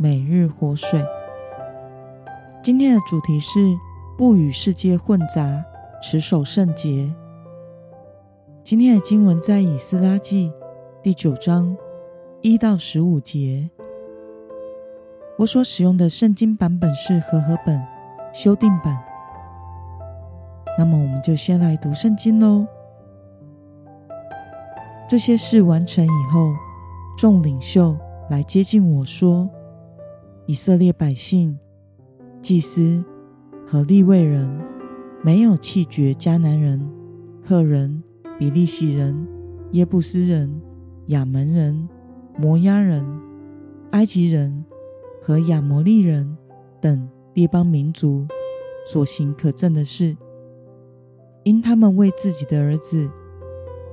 每日活水。今天的主题是不与世界混杂，持守圣洁。今天的经文在以斯拉记第九章一到十五节。我所使用的圣经版本是和合本修订版。那么，我们就先来读圣经喽。这些事完成以后，众领袖来接近我说。以色列百姓、祭司和利未人，没有弃绝迦南人、赫人、比利洗人、耶布斯人、亚门人、摩押人、埃及人和亚摩利人等列邦民族所行可憎的事，因他们为自己的儿子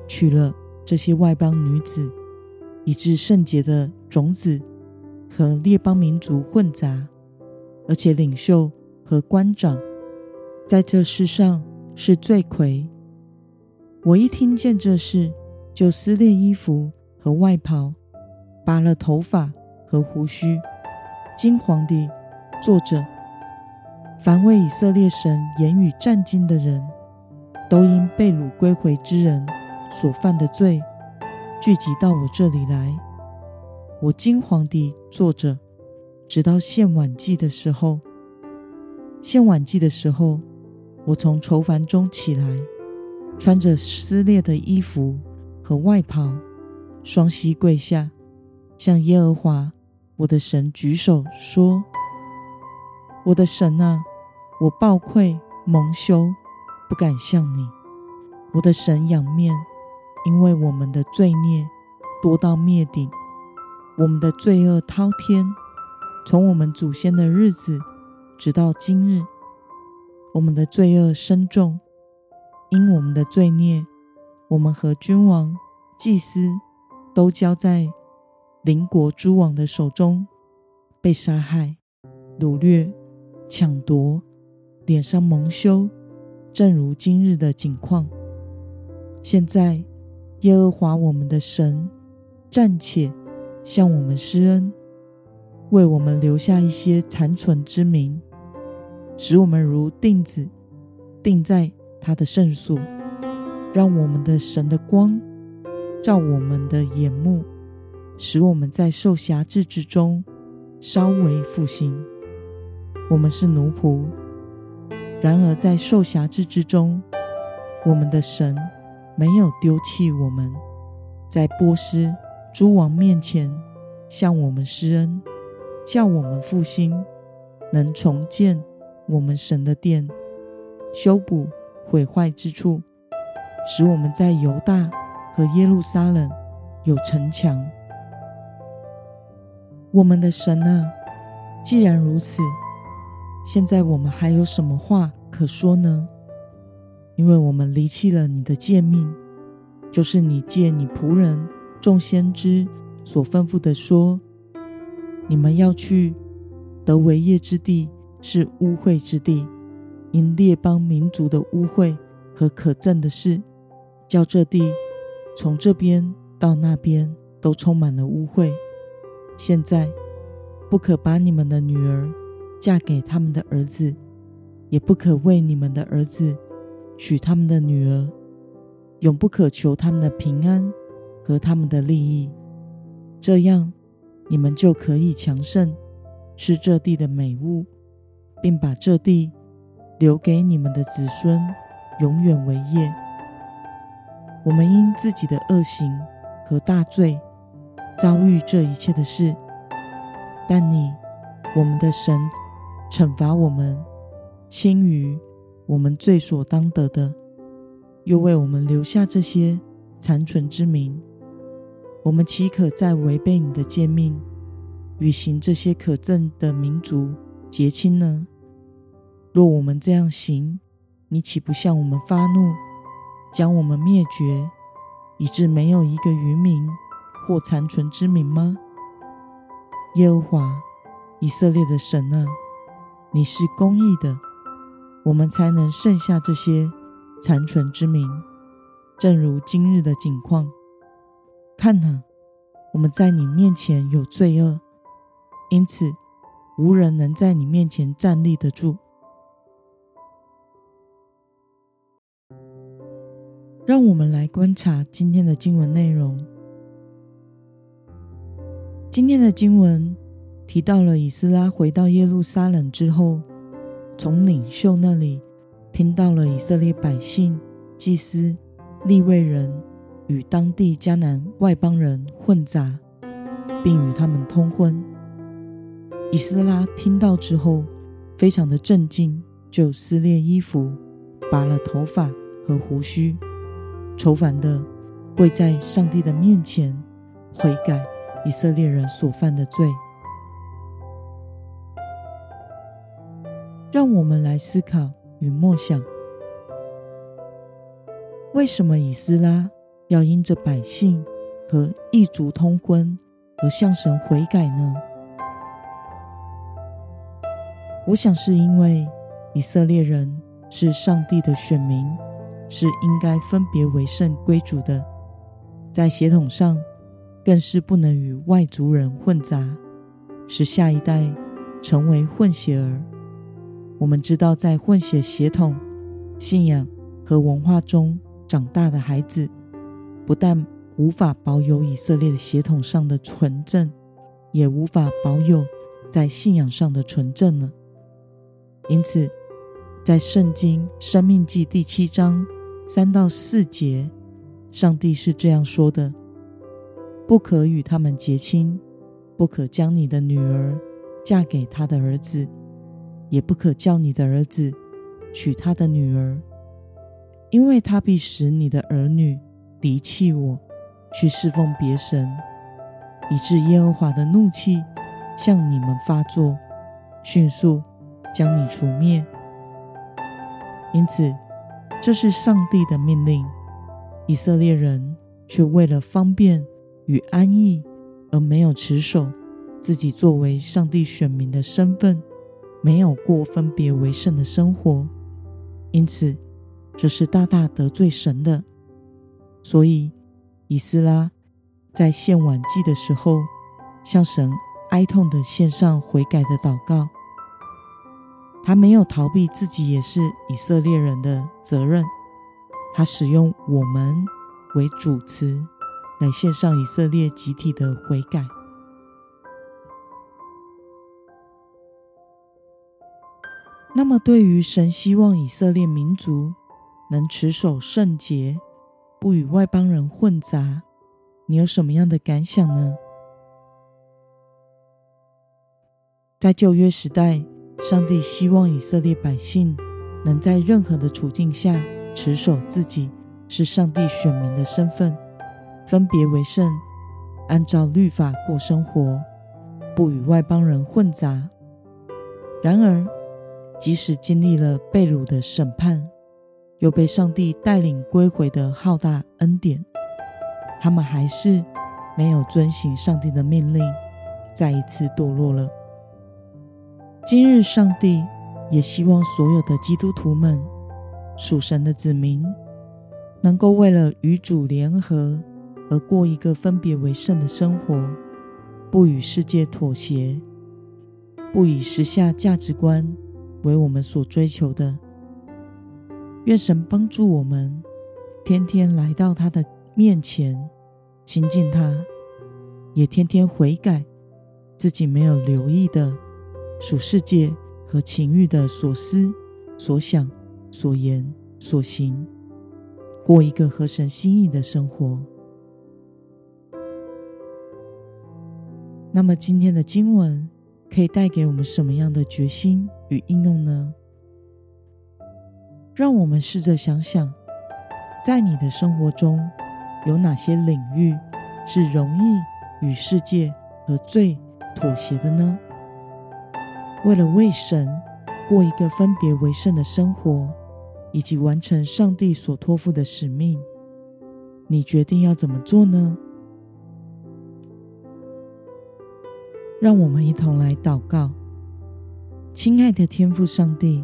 娶了这些外邦女子，以致圣洁的种子。和列邦民族混杂，而且领袖和官长在这世上是罪魁。我一听见这事，就撕裂衣服和外袍，拔了头发和胡须，惊惶地坐着。凡为以色列神言语战兢的人，都因被掳归回之人所犯的罪，聚集到我这里来。我惊惶地坐着，直到献晚祭的时候。献晚祭的时候，我从愁烦中起来，穿着撕裂的衣服和外袍，双膝跪下，向耶和华我的神举手说：“我的神啊，我暴愧蒙羞，不敢向你，我的神仰面，因为我们的罪孽多到灭顶。”我们的罪恶滔天，从我们祖先的日子直到今日，我们的罪恶深重，因我们的罪孽，我们和君王、祭司都交在邻国诸王的手中，被杀害、掳掠、抢夺，脸上蒙羞，正如今日的景况。现在，耶和华我们的神暂且。向我们施恩，为我们留下一些残存之名，使我们如钉子钉在他的圣所，让我们的神的光照我们的眼目，使我们在受辖制之中稍微复兴。我们是奴仆，然而在受辖制之中，我们的神没有丢弃我们，在波斯。诸王面前向我们施恩，叫我们复兴，能重建我们神的殿，修补毁坏之处，使我们在犹大和耶路撒冷有城墙。我们的神啊，既然如此，现在我们还有什么话可说呢？因为我们离弃了你的诫命，就是你借你仆人。众先知所吩咐的说：“你们要去得为业之地，是污秽之地，因列邦民族的污秽和可憎的事，叫这地从这边到那边都充满了污秽。现在不可把你们的女儿嫁给他们的儿子，也不可为你们的儿子娶他们的女儿，永不可求他们的平安。”和他们的利益，这样你们就可以强盛，吃这地的美物，并把这地留给你们的子孙，永远为业。我们因自己的恶行和大罪，遭遇这一切的事，但你，我们的神，惩罚我们，轻于我们罪所当得的，又为我们留下这些残存之民。我们岂可再违背你的诫命，与行这些可憎的民族结亲呢？若我们这样行，你岂不向我们发怒，将我们灭绝，以致没有一个余民或残存之民吗？耶和华以色列的神啊，你是公义的，我们才能剩下这些残存之民。正如今日的景况，看哪，我们在你面前有罪恶，因此无人能在你面前站立得住。让我们来观察今天的经文内容。今天的经文提到了以斯拉回到耶路撒冷之后，从领袖那里听到了以色列百姓、祭司。利未人与当地迦南外邦人混杂，并与他们通婚。以斯拉听到之后，非常的震惊，就撕裂衣服，拔了头发和胡须，愁烦的跪在上帝的面前，悔改以色列人所犯的罪。让我们来思考与默想。为什么以斯拉要因着百姓和异族通婚而向神悔改呢？我想是因为以色列人是上帝的选民，是应该分别为圣归主的，在血统上更是不能与外族人混杂，使下一代成为混血儿。我们知道，在混血血统、信仰和文化中。长大的孩子不但无法保有以色列的血统上的纯正，也无法保有在信仰上的纯正了。因此，在圣经生命记第七章三到四节，上帝是这样说的：“不可与他们结亲，不可将你的女儿嫁给他的儿子，也不可叫你的儿子娶他的女儿。”因为他必使你的儿女离弃我，去侍奉别神，以致耶和华的怒气向你们发作，迅速将你除灭。因此，这是上帝的命令。以色列人却为了方便与安逸，而没有持守自己作为上帝选民的身份，没有过分别为圣的生活，因此。这是大大得罪神的，所以以斯拉在献晚祭的时候，向神哀痛地献上悔改的祷告。他没有逃避自己也是以色列人的责任，他使用“我们”为主词来献上以色列集体的悔改。那么，对于神希望以色列民族，能持守圣洁，不与外邦人混杂，你有什么样的感想呢？在旧约时代，上帝希望以色列百姓能在任何的处境下持守自己是上帝选民的身份，分别为圣，按照律法过生活，不与外邦人混杂。然而，即使经历了被掳的审判，又被上帝带领归回的浩大恩典，他们还是没有遵行上帝的命令，再一次堕落了。今日，上帝也希望所有的基督徒们，属神的子民，能够为了与主联合而过一个分别为圣的生活，不与世界妥协，不以时下价值观为我们所追求的。愿神帮助我们，天天来到他的面前，亲近他，也天天悔改自己没有留意的属世界和情欲的所思、所想、所言、所行，过一个合神心意的生活。那么，今天的经文可以带给我们什么样的决心与应用呢？让我们试着想想，在你的生活中有哪些领域是容易与世界和罪妥协的呢？为了为神过一个分别为圣的生活，以及完成上帝所托付的使命，你决定要怎么做呢？让我们一同来祷告。亲爱的天父上帝，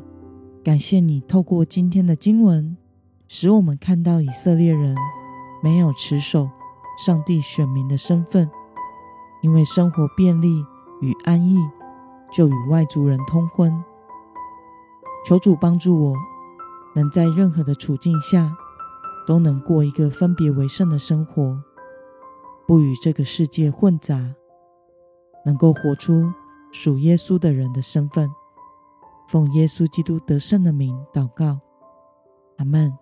感谢你透过今天的经文，使我们看到以色列人没有持守上帝选民的身份，因为生活便利与安逸，就与外族人通婚。求主帮助我，能在任何的处境下，都能过一个分别为圣的生活，不与这个世界混杂。能够活出属耶稣的人的身份，奉耶稣基督得胜的名祷告，阿门。